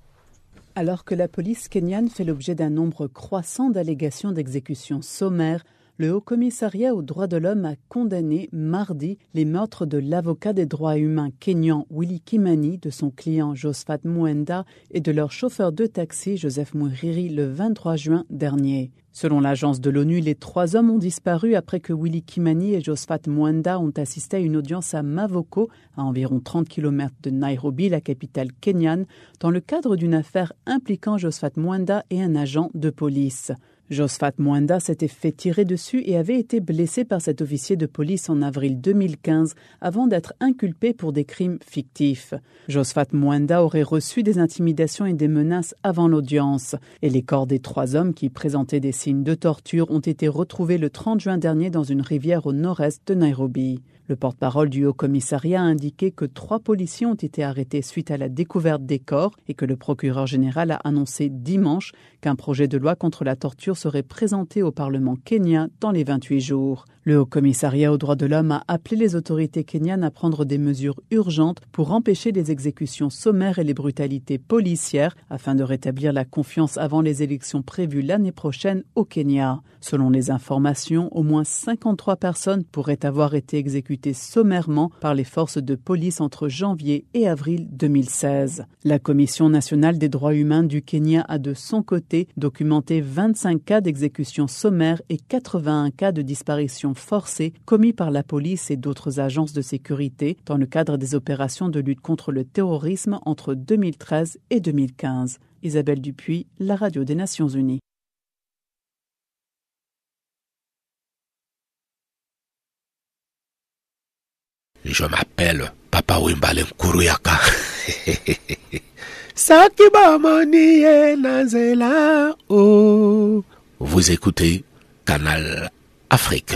Alors que la police kenyane fait l'objet d'un nombre croissant d'allégations d'exécution sommaire, le Haut Commissariat aux droits de l'homme a condamné mardi les meurtres de l'avocat des droits humains kenyan Willy Kimani, de son client Josephat Mwenda et de leur chauffeur de taxi Joseph Mouiriri le 23 juin dernier. Selon l'agence de l'ONU, les trois hommes ont disparu après que Willy Kimani et Josephat Mwenda ont assisté à une audience à Mavoko, à environ 30 km de Nairobi, la capitale kenyane, dans le cadre d'une affaire impliquant Josephat Mwenda et un agent de police. Josephat Mwenda s'était fait tirer dessus et avait été blessé par cet officier de police en avril 2015 avant d'être inculpé pour des crimes fictifs. Josephat Mwenda aurait reçu des intimidations et des menaces avant l'audience et les corps des trois hommes qui présentaient des signes de torture ont été retrouvés le 30 juin dernier dans une rivière au nord-est de Nairobi. Le porte-parole du Haut-Commissariat a indiqué que trois policiers ont été arrêtés suite à la découverte des corps et que le procureur général a annoncé dimanche qu'un projet de loi contre la torture serait présenté au Parlement kenyan dans les 28 jours. Le Haut-Commissariat aux droits de l'homme a appelé les autorités kenyanes à prendre des mesures urgentes pour empêcher les exécutions sommaires et les brutalités policières afin de rétablir la confiance avant les élections prévues l'année prochaine au Kenya. Selon les informations, au moins 53 personnes pourraient avoir été exécutées sommairement par les forces de police entre janvier et avril 2016. La Commission nationale des droits humains du Kenya a de son côté documenté 25 cas d'exécution sommaire et 81 cas de disparition forcés commis par la police et d'autres agences de sécurité dans le cadre des opérations de lutte contre le terrorisme entre 2013 et 2015. Isabelle Dupuis, la radio des Nations Unies. Je m'appelle Papa Wimbale Kuruyaka. Vous écoutez Canal Afrique.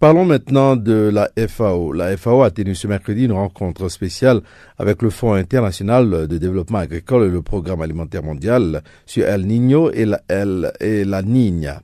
Parlons maintenant de la FAO. La FAO a tenu ce mercredi une rencontre spéciale avec le Fonds international de développement agricole et le Programme alimentaire mondial sur El Niño et la, El, et la Niña.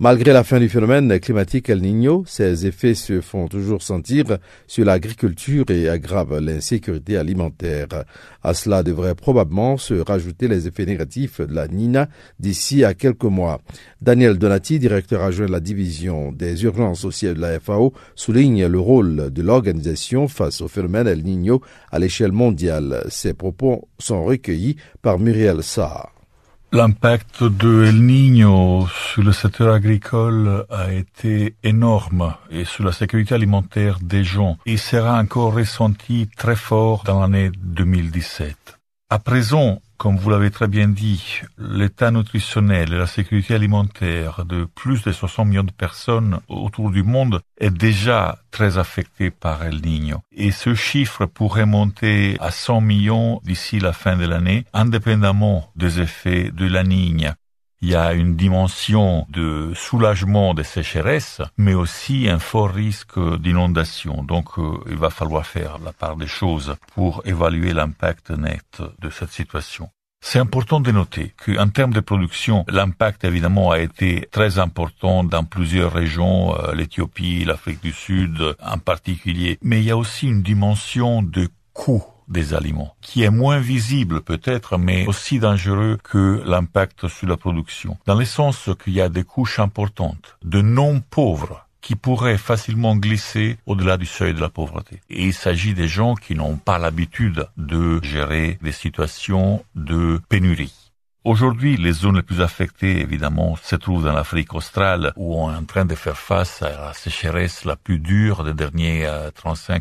Malgré la fin du phénomène climatique El Niño, ses effets se font toujours sentir sur l'agriculture et aggravent l'insécurité alimentaire. À cela devrait probablement se rajouter les effets négatifs de la Nina d'ici à quelques mois. Daniel Donati, directeur adjoint de la division des urgences sociales de la FAO, souligne le rôle de l'organisation face au phénomène El Niño à l'échelle mondiale. Ses propos sont recueillis par Muriel Sarr. L'impact de El Niño sur le secteur agricole a été énorme et sur la sécurité alimentaire des gens et sera encore ressenti très fort dans l'année 2017. À présent, comme vous l'avez très bien dit, l'état nutritionnel et la sécurité alimentaire de plus de 60 millions de personnes autour du monde est déjà très affecté par El Niño. Et ce chiffre pourrait monter à 100 millions d'ici la fin de l'année, indépendamment des effets de la Niña il y a une dimension de soulagement des sécheresses, mais aussi un fort risque d'inondation. Donc euh, il va falloir faire la part des choses pour évaluer l'impact net de cette situation. C'est important de noter qu'en termes de production, l'impact évidemment a été très important dans plusieurs régions, euh, l'Éthiopie, l'Afrique du Sud en particulier, mais il y a aussi une dimension de coût des aliments, qui est moins visible peut-être, mais aussi dangereux que l'impact sur la production, dans le sens qu'il y a des couches importantes de non-pauvres qui pourraient facilement glisser au-delà du seuil de la pauvreté. Et il s'agit des gens qui n'ont pas l'habitude de gérer des situations de pénurie. Aujourd'hui, les zones les plus affectées, évidemment, se trouvent dans l'Afrique australe, où on est en train de faire face à la sécheresse la plus dure des derniers 35-40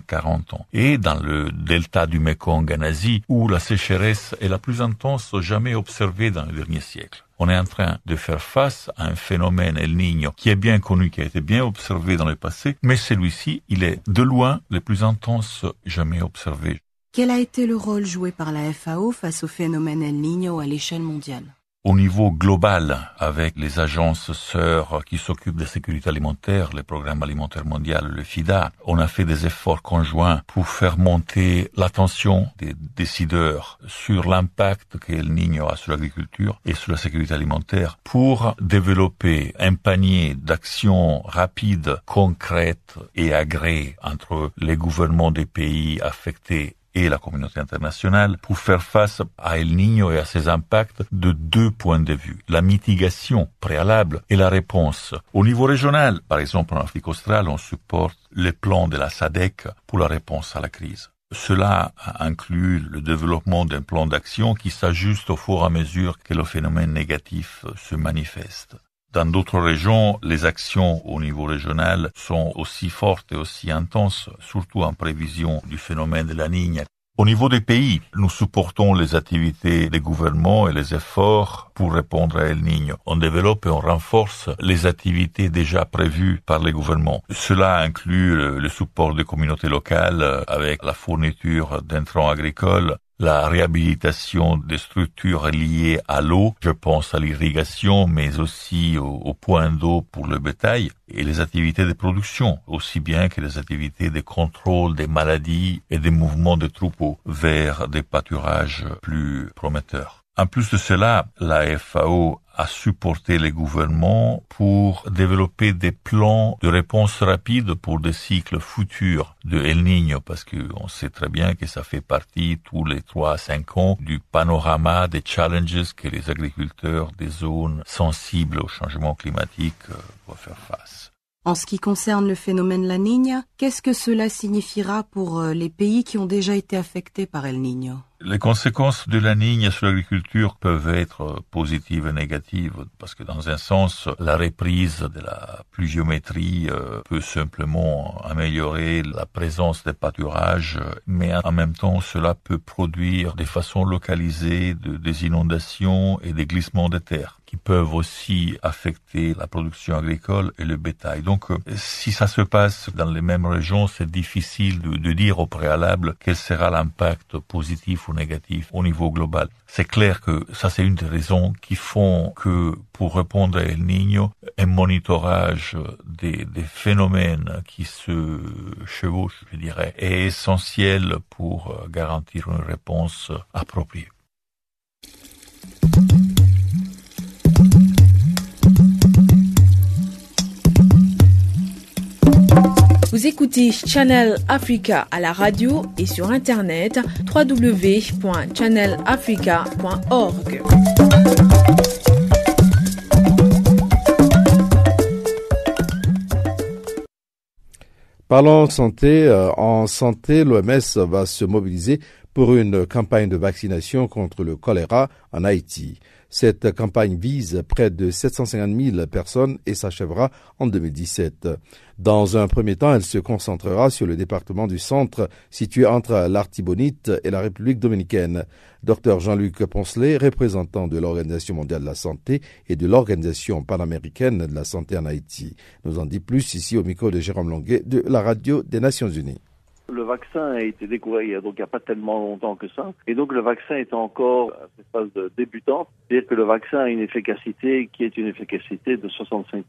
euh, ans. Et dans le delta du Mekong en Asie, où la sécheresse est la plus intense jamais observée dans les derniers siècles. On est en train de faire face à un phénomène El Niño qui est bien connu, qui a été bien observé dans le passé, mais celui-ci, il est de loin le plus intense jamais observé. Quel a été le rôle joué par la FAO face au phénomène El Niño à l'échelle mondiale au niveau global, avec les agences sœurs qui s'occupent de la sécurité alimentaire, le programme alimentaire mondial, le FIDA, on a fait des efforts conjoints pour faire monter l'attention des décideurs sur l'impact que El Niño a sur l'agriculture et sur la sécurité alimentaire pour développer un panier d'actions rapides, concrètes et agréées entre les gouvernements des pays affectés et la communauté internationale pour faire face à El Niño et à ses impacts de deux points de vue. La mitigation préalable et la réponse. Au niveau régional, par exemple en Afrique australe, on supporte les plans de la SADEC pour la réponse à la crise. Cela inclut le développement d'un plan d'action qui s'ajuste au fur et à mesure que le phénomène négatif se manifeste. Dans d'autres régions, les actions au niveau régional sont aussi fortes et aussi intenses, surtout en prévision du phénomène de la Nigne. Au niveau des pays, nous supportons les activités des gouvernements et les efforts pour répondre à El Niño. On développe et on renforce les activités déjà prévues par les gouvernements. Cela inclut le, support des communautés locales avec la fourniture d'intrants agricoles, la réhabilitation des structures liées à l'eau, je pense à l'irrigation, mais aussi au, point d'eau pour le bétail, et les activités de production, aussi bien que les activités de contrôle des maladies et des mouvements de troupeaux vers des pâturages plus prometteurs. En plus de cela, la FAO a supporté les gouvernements pour développer des plans de réponse rapide pour des cycles futurs de El Niño, parce qu'on sait très bien que ça fait partie tous les trois à cinq ans du panorama des challenges que les agriculteurs des zones sensibles au changement climatique euh, doivent faire face. En ce qui concerne le phénomène La Niña, qu'est-ce que cela signifiera pour euh, les pays qui ont déjà été affectés par El Niño? Les conséquences de la Nigne sur l'agriculture peuvent être positives et négatives parce que dans un sens, la reprise de la pluviométrie euh, peut simplement améliorer la présence des pâturages, mais en même temps, cela peut produire de façon localisée des inondations et des glissements de terre qui peuvent aussi affecter la production agricole et le bétail. Donc, euh, si ça se passe dans les mêmes régions, c'est difficile de, de dire au préalable quel sera l'impact positif négatif au niveau global. C'est clair que ça c'est une des raisons qui font que pour répondre à El Niño, un monitorage des, des phénomènes qui se chevauchent, je dirais, est essentiel pour garantir une réponse appropriée. Vous écoutez Channel Africa à la radio et sur internet www.channelafrica.org. Parlons santé. Euh, en santé, l'OMS va se mobiliser pour une campagne de vaccination contre le choléra en Haïti. Cette campagne vise près de 750 000 personnes et s'achèvera en 2017. Dans un premier temps, elle se concentrera sur le département du centre situé entre l'Artibonite et la République dominicaine. Dr Jean-Luc Poncelet, représentant de l'Organisation mondiale de la santé et de l'Organisation panaméricaine de la santé en Haïti, nous en dit plus ici au micro de Jérôme Longuet de la radio des Nations Unies. Le vaccin a été découvert donc il n'y a pas tellement longtemps que ça. Et donc le vaccin est encore à cette phase de débutante. C'est-à-dire que le vaccin a une efficacité qui est une efficacité de 65%.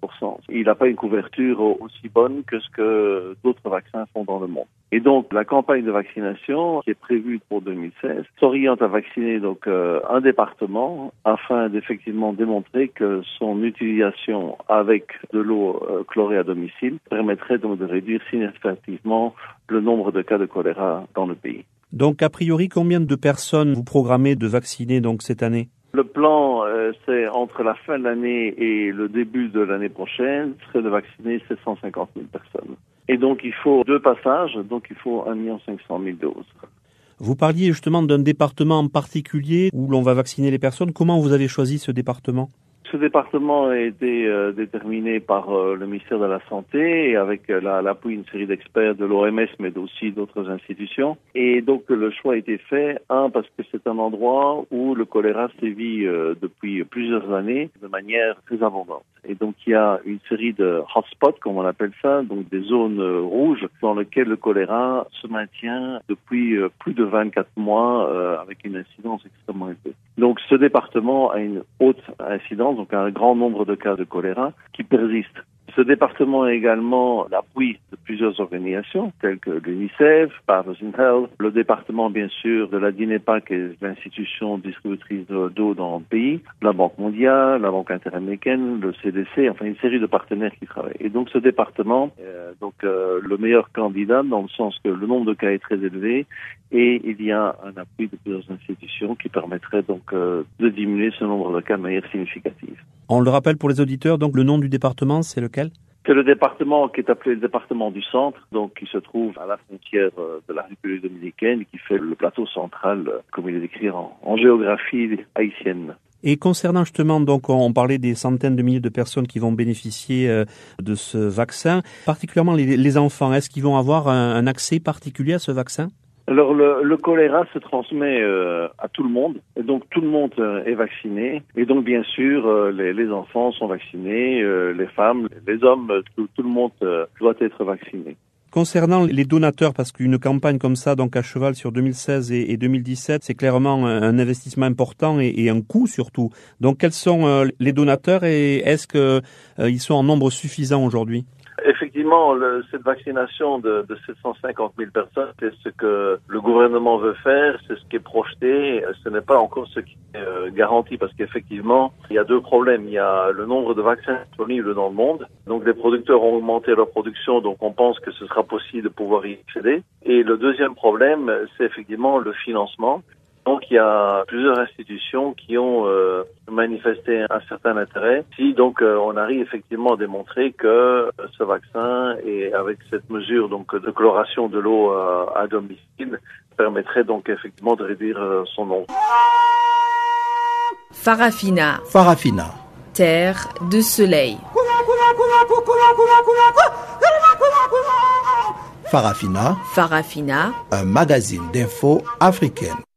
Il n'a pas une couverture aussi bonne que ce que d'autres vaccins font dans le monde. Et donc la campagne de vaccination qui est prévue pour 2016 s'oriente à vacciner donc euh, un département afin d'effectivement démontrer que son utilisation avec de l'eau euh, chlorée à domicile permettrait donc de réduire significativement le nombre de cas de choléra dans le pays. Donc, a priori, combien de personnes vous programmez de vacciner donc cette année? Le plan, euh, c'est entre la fin de l'année et le début de l'année prochaine, serait de vacciner 750 000 personnes. Et donc, il faut deux passages, donc il faut 1 500 000 doses. Vous parliez justement d'un département en particulier où l'on va vacciner les personnes. Comment vous avez choisi ce département? Ce département a été euh, déterminé par euh, le ministère de la Santé et avec euh, l'appui d'une série d'experts de l'OMS, mais aussi d'autres institutions. Et donc le choix a été fait, un, parce que c'est un endroit où le choléra sévit depuis plusieurs années de manière très abondante. Et donc il y a une série de hotspots, comme on appelle ça, donc des zones rouges dans lesquelles le choléra se maintient depuis plus de 24 mois avec une incidence extrêmement élevée. Donc ce département a une haute incidence, donc un grand nombre de cas de choléra qui persistent. Ce département a également l'appui de plusieurs organisations telles que l'UNICEF, Partners in Health, le département bien sûr de la DINEPA qui est l'institution distributrice d'eau dans le pays, la Banque mondiale, la Banque interaméricaine, le CDC, enfin une série de partenaires qui travaillent. Et donc ce département est donc euh, le meilleur candidat dans le sens que le nombre de cas est très élevé et il y a un appui de plusieurs institutions qui permettrait donc euh, de diminuer ce nombre de cas de manière significative. On le rappelle pour les auditeurs, donc le nom du département, c'est lequel? C'est le département qui est appelé le département du centre, donc qui se trouve à la frontière euh, de la République dominicaine, qui fait le plateau central, euh, comme il est décrit en, géographie haïtienne. Et concernant justement, donc, on parlait des centaines de milliers de personnes qui vont bénéficier de ce vaccin, particulièrement les, enfants. Est-ce qu'ils vont avoir un accès particulier à ce vaccin? Alors le, choléra se transmet euh, à tout le monde, et donc tout le monde euh, est vacciné, et donc bien sûr euh, les, enfants sont vaccinés, les femmes, les hommes, tout, le monde doit être vacciné. Concernant les donateurs, parce qu'une campagne comme ça, donc à cheval sur 2016 et, 2017, c'est clairement un, investissement important et, et, un coût surtout. Donc quels sont les donateurs et est-ce qu'ils sont en nombre suffisant aujourd'hui? Effectivement, le, cette vaccination de, de 750 000 personnes, c'est ce que le gouvernement veut faire, c'est ce qui est projeté. Ce n'est pas encore ce qui est euh, garanti parce qu'effectivement, il y a deux problèmes. Il y a le nombre de vaccins disponibles dans le monde. Donc les producteurs ont augmenté leur production, donc on pense que ce sera possible de pouvoir y accéder. Et le deuxième problème, c'est effectivement le financement. Donc il y a plusieurs institutions qui ont euh, manifesté un certain intérêt. Si donc euh, on arrive effectivement à démontrer que euh, ce vaccin et avec cette mesure donc de chloration de l'eau à domicile permettrait donc effectivement de réduire son nombre. Farafina. Farafina. Terre de soleil. Farafina. Farafina. Un magazine d'infos africaine.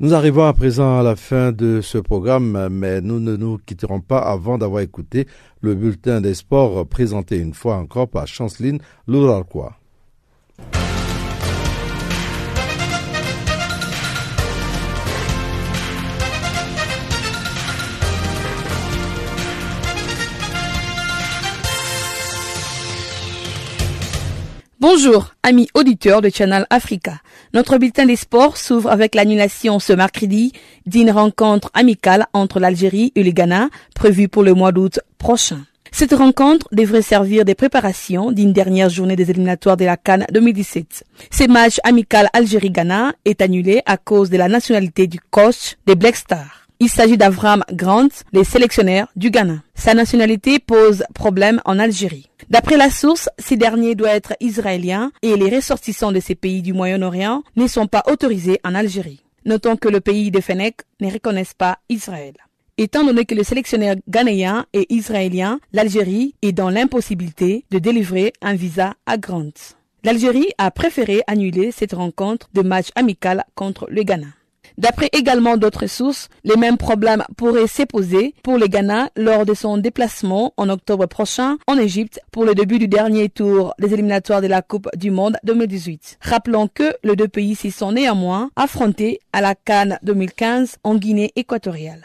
Nous arrivons à présent à la fin de ce programme, mais nous ne nous quitterons pas avant d'avoir écouté le bulletin des sports présenté une fois encore par Chanceline Lourarquois. Bonjour, amis auditeurs de Channel Africa. Notre bulletin des sports s'ouvre avec l'annulation ce mercredi d'une rencontre amicale entre l'Algérie et le Ghana prévue pour le mois d'août prochain. Cette rencontre devrait servir des préparations d'une dernière journée des éliminatoires de la Cannes 2017. Ce match amical Algérie-Ghana est annulé à cause de la nationalité du coach des Black Stars. Il s'agit d'Avram Grant, le sélectionneur du Ghana. Sa nationalité pose problème en Algérie. D'après la source, ces derniers doivent être israéliens et les ressortissants de ces pays du Moyen-Orient ne sont pas autorisés en Algérie. Notons que le pays de Fennec ne reconnaissent pas Israël. Étant donné que le sélectionneur ghanéen est israélien, l'Algérie est dans l'impossibilité de délivrer un visa à Grant. L'Algérie a préféré annuler cette rencontre de match amical contre le Ghana. D'après également d'autres sources, les mêmes problèmes pourraient s'opposer pour le Ghana lors de son déplacement en octobre prochain en Égypte pour le début du dernier tour des éliminatoires de la Coupe du Monde 2018. Rappelons que les deux pays s'y sont néanmoins affrontés à la Cannes 2015 en Guinée équatoriale.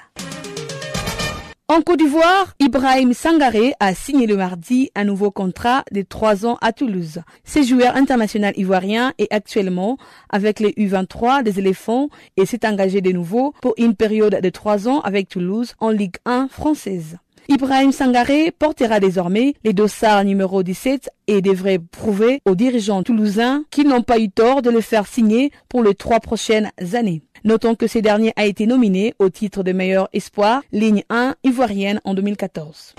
En Côte d'Ivoire, Ibrahim Sangaré a signé le mardi un nouveau contrat de trois ans à Toulouse. Ce joueur international ivoirien est actuellement avec les U23 des éléphants et s'est engagé de nouveau pour une période de trois ans avec Toulouse en Ligue 1 française. Ibrahim Sangaré portera désormais les dossards numéro 17 et devrait prouver aux dirigeants toulousains qu'ils n'ont pas eu tort de le faire signer pour les trois prochaines années. Notons que ce dernier a été nominé au titre de meilleur espoir, ligne 1 ivoirienne en 2014.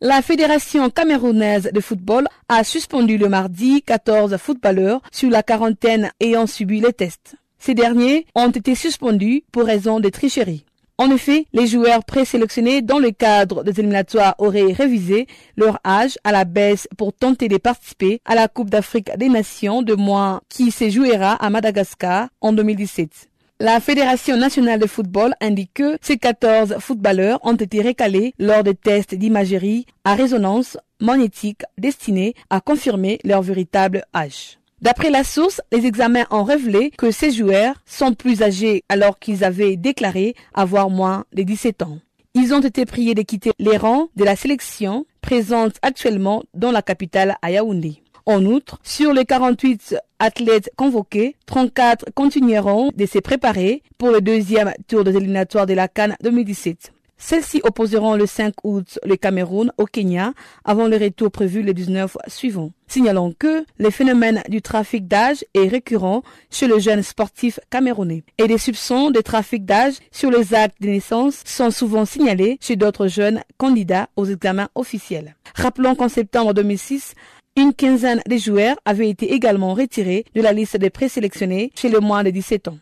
La Fédération camerounaise de football a suspendu le mardi 14 footballeurs sur la quarantaine ayant subi les tests. Ces derniers ont été suspendus pour raison de tricherie. En effet, les joueurs présélectionnés dans le cadre des éliminatoires auraient révisé leur âge à la baisse pour tenter de participer à la Coupe d'Afrique des Nations de moins qui se jouera à Madagascar en 2017. La Fédération nationale de football indique que ces 14 footballeurs ont été recalés lors des tests d'imagerie à résonance magnétique destinés à confirmer leur véritable âge. D'après la source, les examens ont révélé que ces joueurs sont plus âgés alors qu'ils avaient déclaré avoir moins de 17 ans. Ils ont été priés de quitter les rangs de la sélection présente actuellement dans la capitale à Yaoundé. En outre, sur les 48 athlètes convoqués, 34 continueront de se préparer pour le deuxième tour des éliminatoires de la Cannes 2017. Celles-ci opposeront le 5 août le Cameroun au Kenya avant le retour prévu le 19 suivant. Signalons que le phénomène du trafic d'âge est récurrent chez le jeune sportif camerounais et des soupçons de trafic d'âge sur les actes de naissance sont souvent signalés chez d'autres jeunes candidats aux examens officiels. Rappelons qu'en septembre 2006, une quinzaine de joueurs avaient été également retirés de la liste des présélectionnés chez le moins de 17 ans.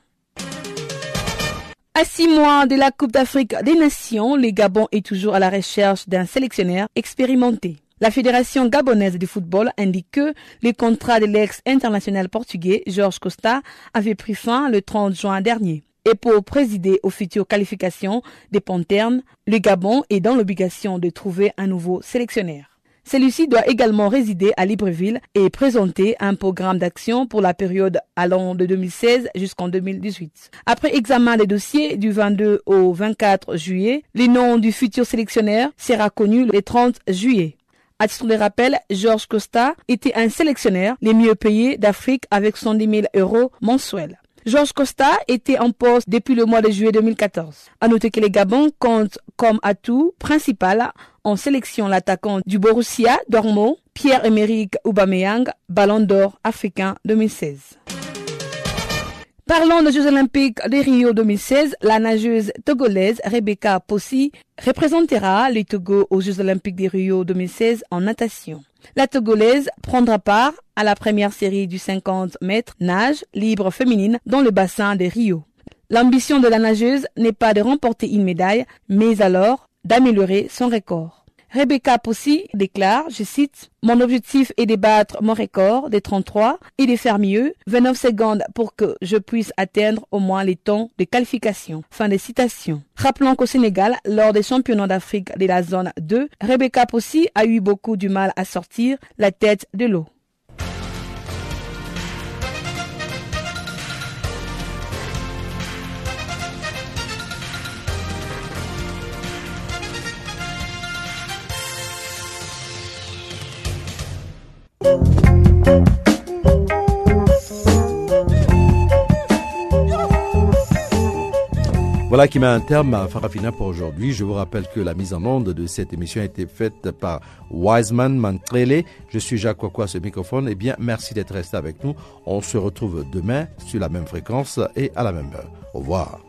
À six mois de la Coupe d'Afrique des Nations, le Gabon est toujours à la recherche d'un sélectionneur expérimenté. La Fédération gabonaise de football indique que le contrat de l'ex-international portugais Georges Costa avait pris fin le 30 juin dernier. Et pour présider aux futures qualifications des Panternes, le Gabon est dans l'obligation de trouver un nouveau sélectionneur. Celui-ci doit également résider à Libreville et présenter un programme d'action pour la période allant de 2016 jusqu'en 2018. Après examen des dossiers du 22 au 24 juillet, le nom du futur sélectionneur sera connu le 30 juillet. À titre de rappel, Georges Costa était un sélectionneur les mieux payés d'Afrique avec 110 000 euros mensuels. Georges Costa était en poste depuis le mois de juillet 2014. À noter que les Gabon comptent comme atout principal en sélection l'attaquant du Borussia Dortmund, Pierre-Emerick Aubameyang, Ballon d'Or africain 2016. Parlons des Jeux Olympiques de Rio 2016, la nageuse togolaise Rebecca Possi représentera le Togo aux Jeux Olympiques de Rio 2016 en natation. La Togolaise prendra part à la première série du 50 mètres nage libre féminine dans le bassin de Rio. L'ambition de la nageuse n'est pas de remporter une médaille, mais alors d'améliorer son record. Rebecca Possi déclare, je cite, Mon objectif est de battre mon record des 33 et de faire mieux, 29 secondes pour que je puisse atteindre au moins les temps de qualification. Fin de citation. Rappelons qu'au Sénégal, lors des championnats d'Afrique de la zone 2, Rebecca Possi a eu beaucoup du mal à sortir la tête de l'eau. Voilà qui met un terme à Farafina pour aujourd'hui. Je vous rappelle que la mise en onde de cette émission a été faite par Wiseman Mantrele. Je suis Jacques Kwakwa, ce microphone. Eh bien, merci d'être resté avec nous. On se retrouve demain sur la même fréquence et à la même heure. Au revoir.